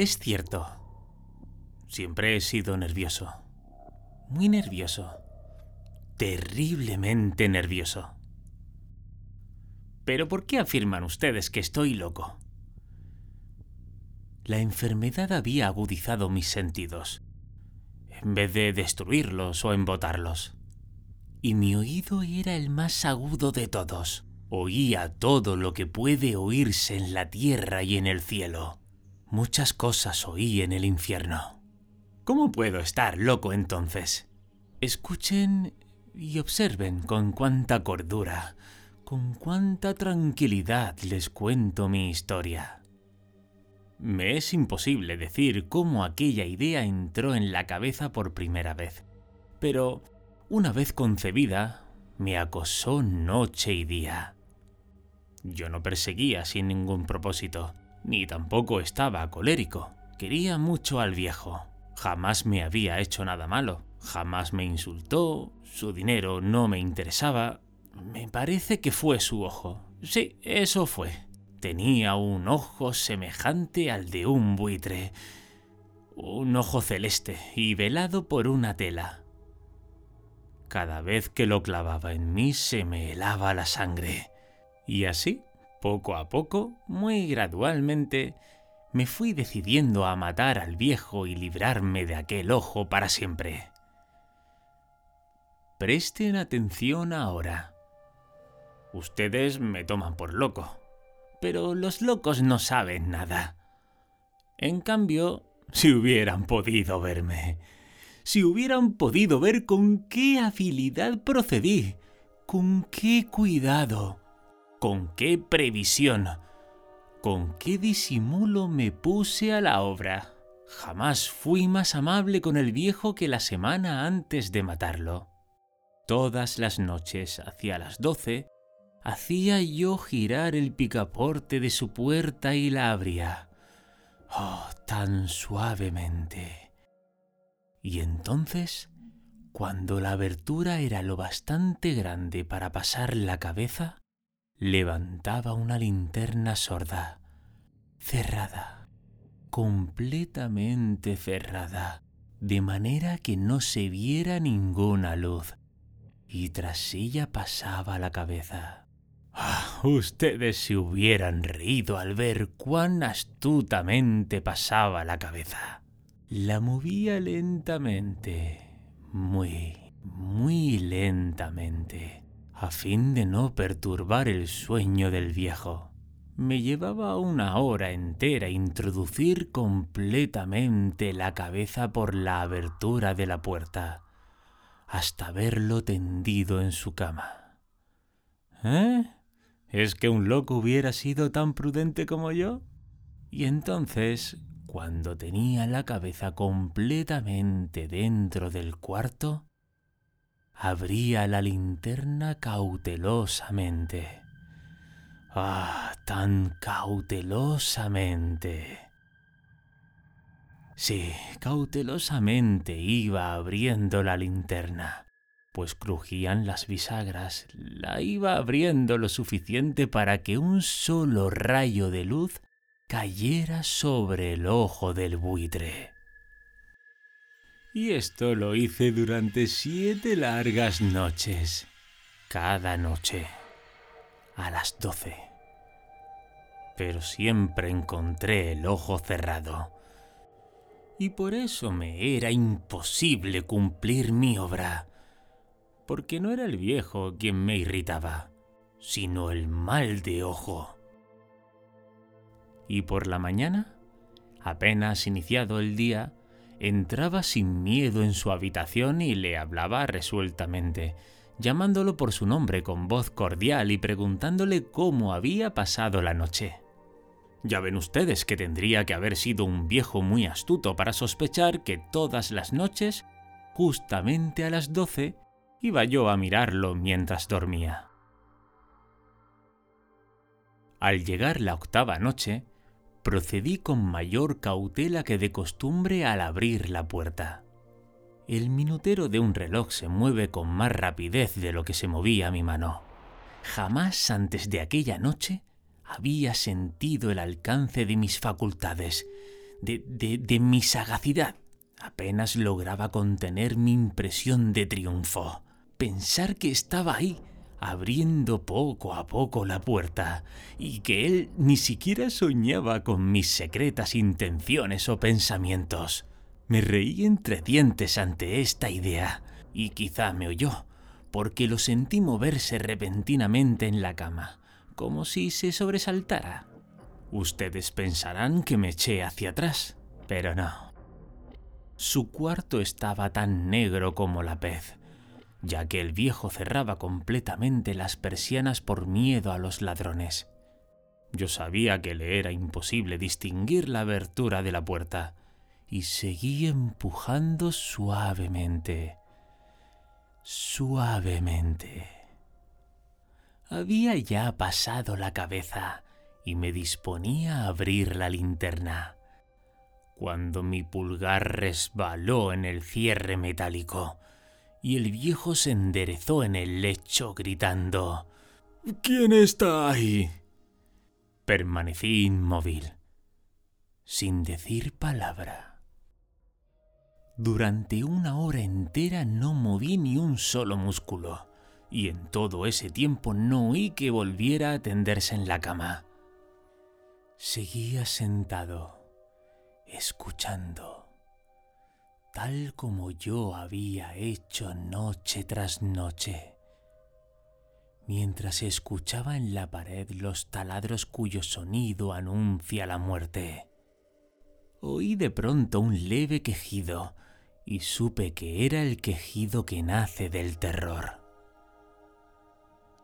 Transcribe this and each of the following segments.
Es cierto. Siempre he sido nervioso. Muy nervioso. Terriblemente nervioso. Pero ¿por qué afirman ustedes que estoy loco? La enfermedad había agudizado mis sentidos, en vez de destruirlos o embotarlos. Y mi oído era el más agudo de todos. Oía todo lo que puede oírse en la tierra y en el cielo. Muchas cosas oí en el infierno. ¿Cómo puedo estar loco entonces? Escuchen y observen con cuánta cordura, con cuánta tranquilidad les cuento mi historia. Me es imposible decir cómo aquella idea entró en la cabeza por primera vez, pero una vez concebida, me acosó noche y día. Yo no perseguía sin ningún propósito, ni tampoco estaba colérico. Quería mucho al viejo. Jamás me había hecho nada malo. Jamás me insultó. Su dinero no me interesaba. Me parece que fue su ojo. Sí, eso fue. Tenía un ojo semejante al de un buitre. Un ojo celeste y velado por una tela. Cada vez que lo clavaba en mí se me helaba la sangre. Y así, poco a poco, muy gradualmente, me fui decidiendo a matar al viejo y librarme de aquel ojo para siempre. Presten atención ahora. Ustedes me toman por loco, pero los locos no saben nada. En cambio, si hubieran podido verme, si hubieran podido ver con qué habilidad procedí, con qué cuidado, con qué previsión, con qué disimulo me puse a la obra. Jamás fui más amable con el viejo que la semana antes de matarlo. Todas las noches, hacia las doce, hacía yo girar el picaporte de su puerta y la abría. Oh, tan suavemente. Y entonces, cuando la abertura era lo bastante grande para pasar la cabeza, levantaba una linterna sorda, cerrada, completamente cerrada, de manera que no se viera ninguna luz, y tras ella pasaba la cabeza. Ah, ustedes se hubieran reído al ver cuán astutamente pasaba la cabeza. La movía lentamente, muy, muy lentamente a fin de no perturbar el sueño del viejo. Me llevaba una hora entera introducir completamente la cabeza por la abertura de la puerta, hasta verlo tendido en su cama. ¿Eh? ¿Es que un loco hubiera sido tan prudente como yo? Y entonces, cuando tenía la cabeza completamente dentro del cuarto, abría la linterna cautelosamente. Ah, tan cautelosamente. Sí, cautelosamente iba abriendo la linterna, pues crujían las bisagras. La iba abriendo lo suficiente para que un solo rayo de luz cayera sobre el ojo del buitre. Y esto lo hice durante siete largas noches, cada noche, a las doce. Pero siempre encontré el ojo cerrado. Y por eso me era imposible cumplir mi obra, porque no era el viejo quien me irritaba, sino el mal de ojo. Y por la mañana, apenas iniciado el día, entraba sin miedo en su habitación y le hablaba resueltamente, llamándolo por su nombre con voz cordial y preguntándole cómo había pasado la noche. Ya ven ustedes que tendría que haber sido un viejo muy astuto para sospechar que todas las noches, justamente a las doce, iba yo a mirarlo mientras dormía. Al llegar la octava noche, procedí con mayor cautela que de costumbre al abrir la puerta. El minutero de un reloj se mueve con más rapidez de lo que se movía mi mano. Jamás antes de aquella noche había sentido el alcance de mis facultades, de, de, de mi sagacidad. Apenas lograba contener mi impresión de triunfo. Pensar que estaba ahí, abriendo poco a poco la puerta, y que él ni siquiera soñaba con mis secretas intenciones o pensamientos. Me reí entre dientes ante esta idea, y quizá me oyó, porque lo sentí moverse repentinamente en la cama, como si se sobresaltara. Ustedes pensarán que me eché hacia atrás, pero no. Su cuarto estaba tan negro como la pez, ya que el viejo cerraba completamente las persianas por miedo a los ladrones. Yo sabía que le era imposible distinguir la abertura de la puerta, y seguí empujando suavemente, suavemente. Había ya pasado la cabeza y me disponía a abrir la linterna, cuando mi pulgar resbaló en el cierre metálico y el viejo se enderezó en el lecho gritando ¿Quién está ahí? Permanecí inmóvil, sin decir palabra. Durante una hora entera no moví ni un solo músculo, y en todo ese tiempo no oí que volviera a tenderse en la cama. Seguía sentado, escuchando, tal como yo había hecho noche tras noche, mientras escuchaba en la pared los taladros cuyo sonido anuncia la muerte. Oí de pronto un leve quejido y supe que era el quejido que nace del terror.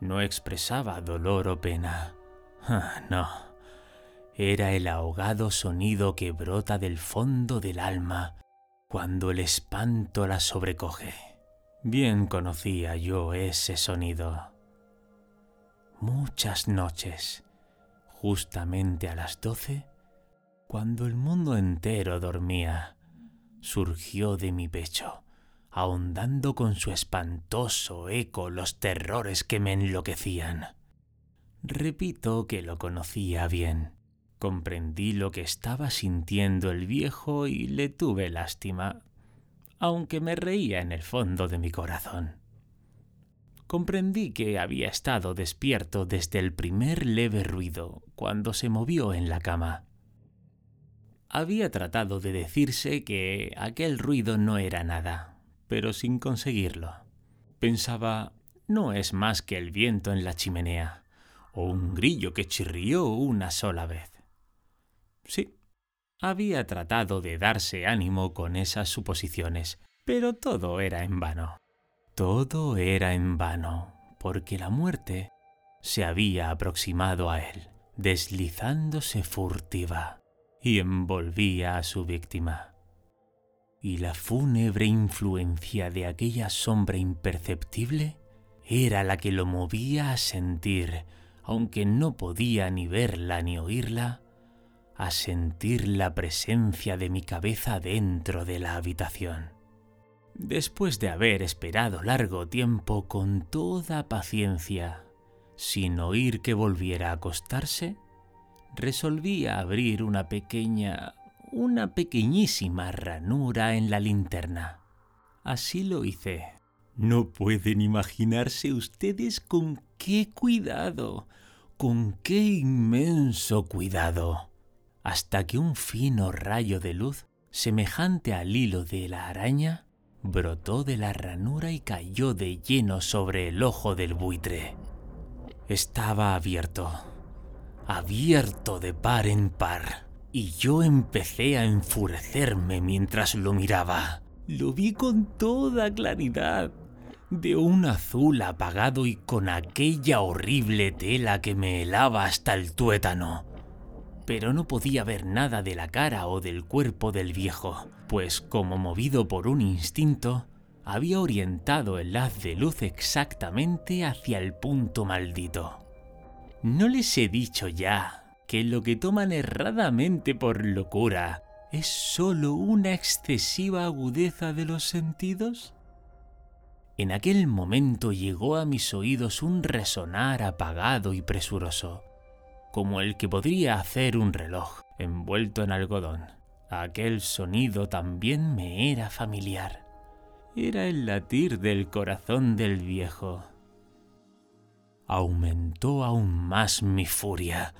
No expresaba dolor o pena. Ah, no era el ahogado sonido que brota del fondo del alma cuando el espanto la sobrecoge. Bien conocía yo ese sonido. Muchas noches, justamente a las doce, cuando el mundo entero dormía, surgió de mi pecho, ahondando con su espantoso eco los terrores que me enloquecían. Repito que lo conocía bien Comprendí lo que estaba sintiendo el viejo y le tuve lástima, aunque me reía en el fondo de mi corazón. Comprendí que había estado despierto desde el primer leve ruido cuando se movió en la cama. Había tratado de decirse que aquel ruido no era nada, pero sin conseguirlo. Pensaba, no es más que el viento en la chimenea, o un grillo que chirrió una sola vez. Sí, había tratado de darse ánimo con esas suposiciones, pero todo era en vano. Todo era en vano, porque la muerte se había aproximado a él, deslizándose furtiva, y envolvía a su víctima. Y la fúnebre influencia de aquella sombra imperceptible era la que lo movía a sentir, aunque no podía ni verla ni oírla, a sentir la presencia de mi cabeza dentro de la habitación. Después de haber esperado largo tiempo con toda paciencia, sin oír que volviera a acostarse, resolví abrir una pequeña, una pequeñísima ranura en la linterna. Así lo hice. No pueden imaginarse ustedes con qué cuidado, con qué inmenso cuidado hasta que un fino rayo de luz, semejante al hilo de la araña, brotó de la ranura y cayó de lleno sobre el ojo del buitre. Estaba abierto, abierto de par en par, y yo empecé a enfurecerme mientras lo miraba. Lo vi con toda claridad, de un azul apagado y con aquella horrible tela que me helaba hasta el tuétano pero no podía ver nada de la cara o del cuerpo del viejo, pues como movido por un instinto, había orientado el haz de luz exactamente hacia el punto maldito. ¿No les he dicho ya que lo que toman erradamente por locura es sólo una excesiva agudeza de los sentidos? En aquel momento llegó a mis oídos un resonar apagado y presuroso, como el que podría hacer un reloj envuelto en algodón. Aquel sonido también me era familiar. Era el latir del corazón del viejo. Aumentó aún más mi furia,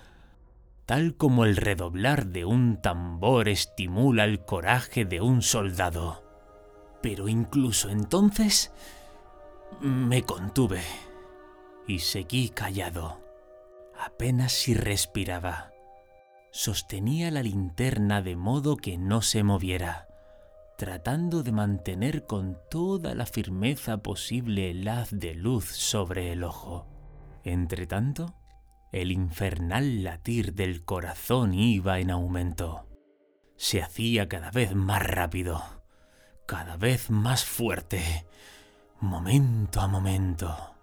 tal como el redoblar de un tambor estimula el coraje de un soldado. Pero incluso entonces me contuve y seguí callado. Apenas si respiraba. Sostenía la linterna de modo que no se moviera, tratando de mantener con toda la firmeza posible el haz de luz sobre el ojo. Entretanto, el infernal latir del corazón iba en aumento. Se hacía cada vez más rápido, cada vez más fuerte, momento a momento.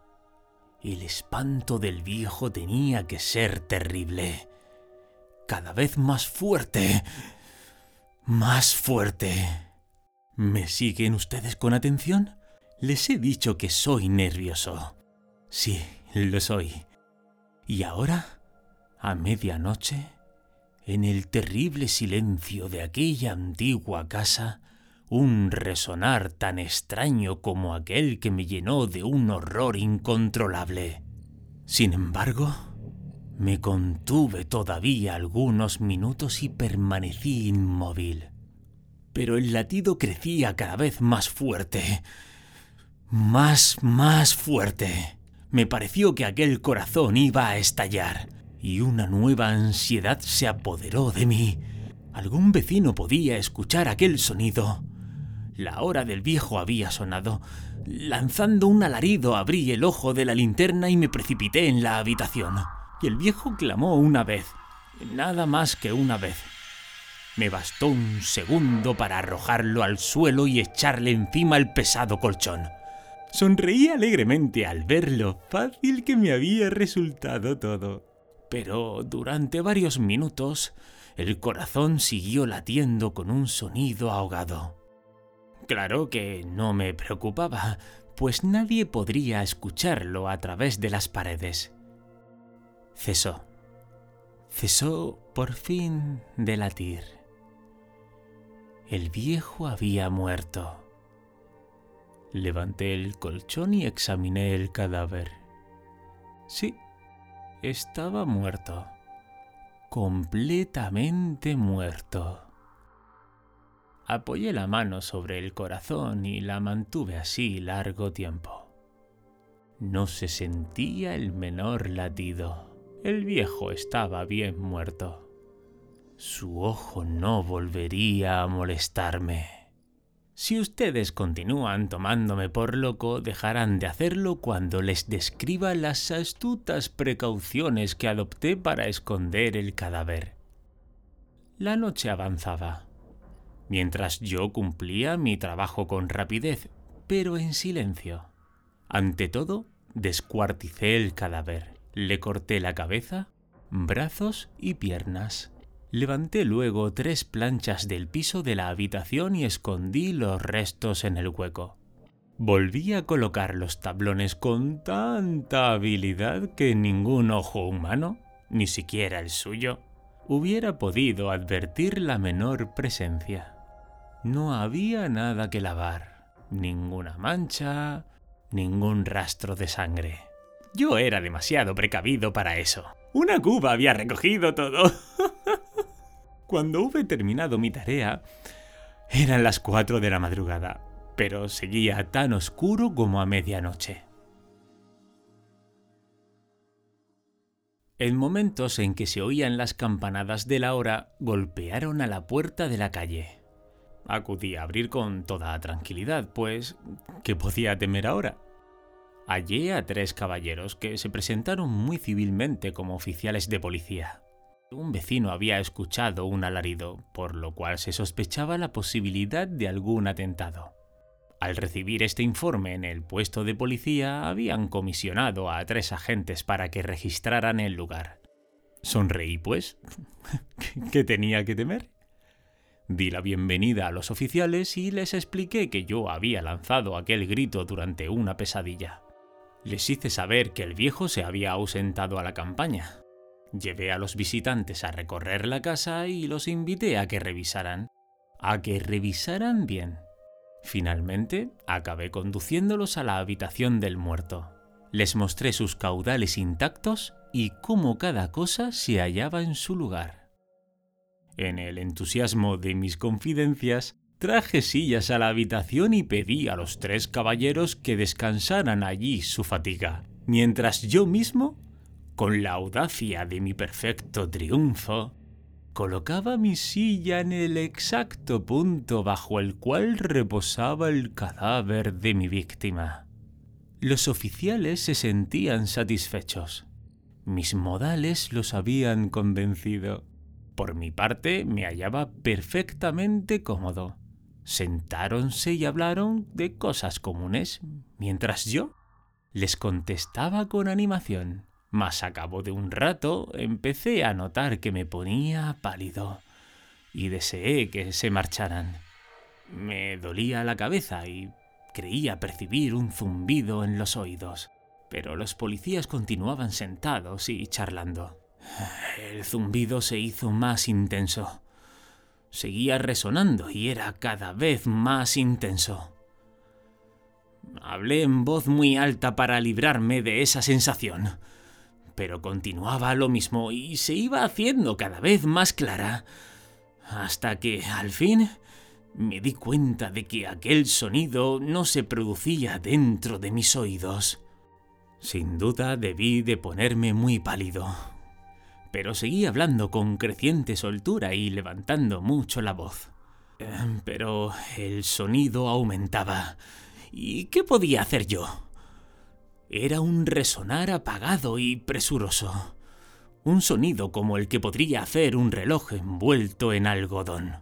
El espanto del viejo tenía que ser terrible. Cada vez más fuerte. Más fuerte. ¿Me siguen ustedes con atención? Les he dicho que soy nervioso. Sí, lo soy. Y ahora, a medianoche, en el terrible silencio de aquella antigua casa, un resonar tan extraño como aquel que me llenó de un horror incontrolable. Sin embargo, me contuve todavía algunos minutos y permanecí inmóvil. Pero el latido crecía cada vez más fuerte. Más, más fuerte. Me pareció que aquel corazón iba a estallar, y una nueva ansiedad se apoderó de mí. Algún vecino podía escuchar aquel sonido. La hora del viejo había sonado. Lanzando un alarido abrí el ojo de la linterna y me precipité en la habitación. Y el viejo clamó una vez, nada más que una vez. Me bastó un segundo para arrojarlo al suelo y echarle encima el pesado colchón. Sonreí alegremente al ver lo fácil que me había resultado todo. Pero durante varios minutos el corazón siguió latiendo con un sonido ahogado. Claro que no me preocupaba, pues nadie podría escucharlo a través de las paredes. Cesó. Cesó por fin de latir. El viejo había muerto. Levanté el colchón y examiné el cadáver. Sí, estaba muerto. Completamente muerto. Apoyé la mano sobre el corazón y la mantuve así largo tiempo. No se sentía el menor latido. El viejo estaba bien muerto. Su ojo no volvería a molestarme. Si ustedes continúan tomándome por loco, dejarán de hacerlo cuando les describa las astutas precauciones que adopté para esconder el cadáver. La noche avanzaba mientras yo cumplía mi trabajo con rapidez, pero en silencio. Ante todo, descuarticé el cadáver, le corté la cabeza, brazos y piernas. Levanté luego tres planchas del piso de la habitación y escondí los restos en el hueco. Volví a colocar los tablones con tanta habilidad que ningún ojo humano, ni siquiera el suyo, hubiera podido advertir la menor presencia. No había nada que lavar, ninguna mancha, ningún rastro de sangre. Yo era demasiado precavido para eso. Una cuba había recogido todo. Cuando hube terminado mi tarea, eran las cuatro de la madrugada, pero seguía tan oscuro como a medianoche. En momentos en que se oían las campanadas de la hora, golpearon a la puerta de la calle. Acudí a abrir con toda tranquilidad, pues ¿qué podía temer ahora? Hallé a tres caballeros que se presentaron muy civilmente como oficiales de policía. Un vecino había escuchado un alarido, por lo cual se sospechaba la posibilidad de algún atentado. Al recibir este informe en el puesto de policía, habían comisionado a tres agentes para que registraran el lugar. Sonreí, pues. ¿Qué tenía que temer? Di la bienvenida a los oficiales y les expliqué que yo había lanzado aquel grito durante una pesadilla. Les hice saber que el viejo se había ausentado a la campaña. Llevé a los visitantes a recorrer la casa y los invité a que revisaran. a que revisaran bien. Finalmente, acabé conduciéndolos a la habitación del muerto. Les mostré sus caudales intactos y cómo cada cosa se hallaba en su lugar. En el entusiasmo de mis confidencias, traje sillas a la habitación y pedí a los tres caballeros que descansaran allí su fatiga, mientras yo mismo, con la audacia de mi perfecto triunfo, colocaba mi silla en el exacto punto bajo el cual reposaba el cadáver de mi víctima. Los oficiales se sentían satisfechos. Mis modales los habían convencido. Por mi parte me hallaba perfectamente cómodo. Sentáronse y hablaron de cosas comunes, mientras yo les contestaba con animación. Mas a cabo de un rato empecé a notar que me ponía pálido y deseé que se marcharan. Me dolía la cabeza y creía percibir un zumbido en los oídos, pero los policías continuaban sentados y charlando. El zumbido se hizo más intenso. Seguía resonando y era cada vez más intenso. Hablé en voz muy alta para librarme de esa sensación pero continuaba lo mismo y se iba haciendo cada vez más clara, hasta que, al fin, me di cuenta de que aquel sonido no se producía dentro de mis oídos. Sin duda debí de ponerme muy pálido, pero seguí hablando con creciente soltura y levantando mucho la voz. Eh, pero el sonido aumentaba. ¿Y qué podía hacer yo? Era un resonar apagado y presuroso, un sonido como el que podría hacer un reloj envuelto en algodón.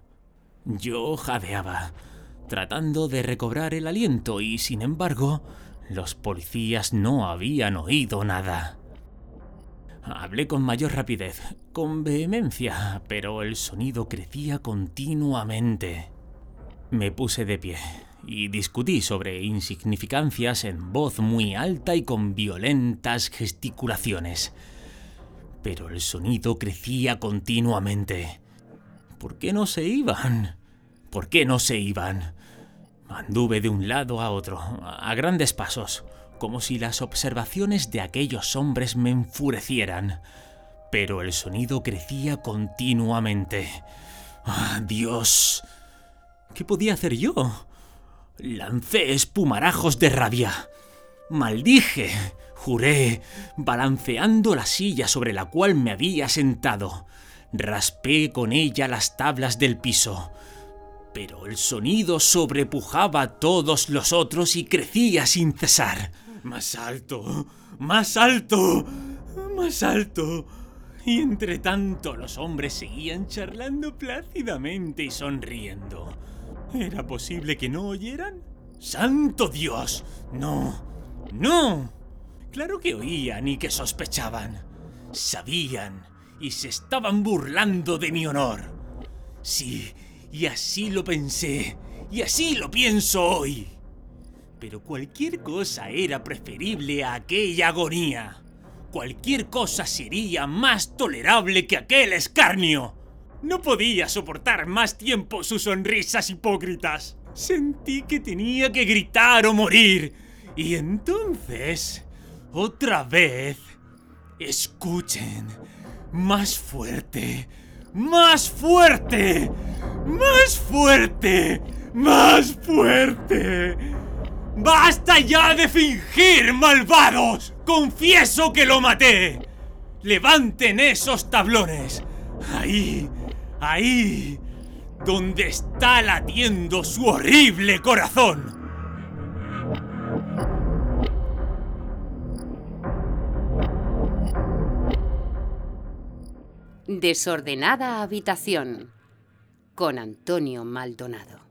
Yo jadeaba, tratando de recobrar el aliento y, sin embargo, los policías no habían oído nada. Hablé con mayor rapidez, con vehemencia, pero el sonido crecía continuamente. Me puse de pie y discutí sobre insignificancias en voz muy alta y con violentas gesticulaciones. Pero el sonido crecía continuamente. ¿Por qué no se iban? ¿Por qué no se iban? Anduve de un lado a otro, a grandes pasos, como si las observaciones de aquellos hombres me enfurecieran. Pero el sonido crecía continuamente. ¡Ah, Dios! ¿Qué podía hacer yo? Lancé espumarajos de rabia. Maldije, juré, balanceando la silla sobre la cual me había sentado. Raspé con ella las tablas del piso. Pero el sonido sobrepujaba a todos los otros y crecía sin cesar. Más alto, más alto, más alto. Y entre tanto los hombres seguían charlando plácidamente y sonriendo. ¿Era posible que no oyeran? ¡Santo Dios! No, no. Claro que oían y que sospechaban. Sabían y se estaban burlando de mi honor. Sí, y así lo pensé, y así lo pienso hoy. Pero cualquier cosa era preferible a aquella agonía. Cualquier cosa sería más tolerable que aquel escarnio. No podía soportar más tiempo sus sonrisas hipócritas. Sentí que tenía que gritar o morir. Y entonces, otra vez, escuchen, más fuerte, más fuerte, más fuerte, más fuerte. ¡Basta ya de fingir, malvados! Confieso que lo maté. Levanten esos tablones. Ahí, Ahí, donde está latiendo su horrible corazón. Desordenada habitación con Antonio Maldonado.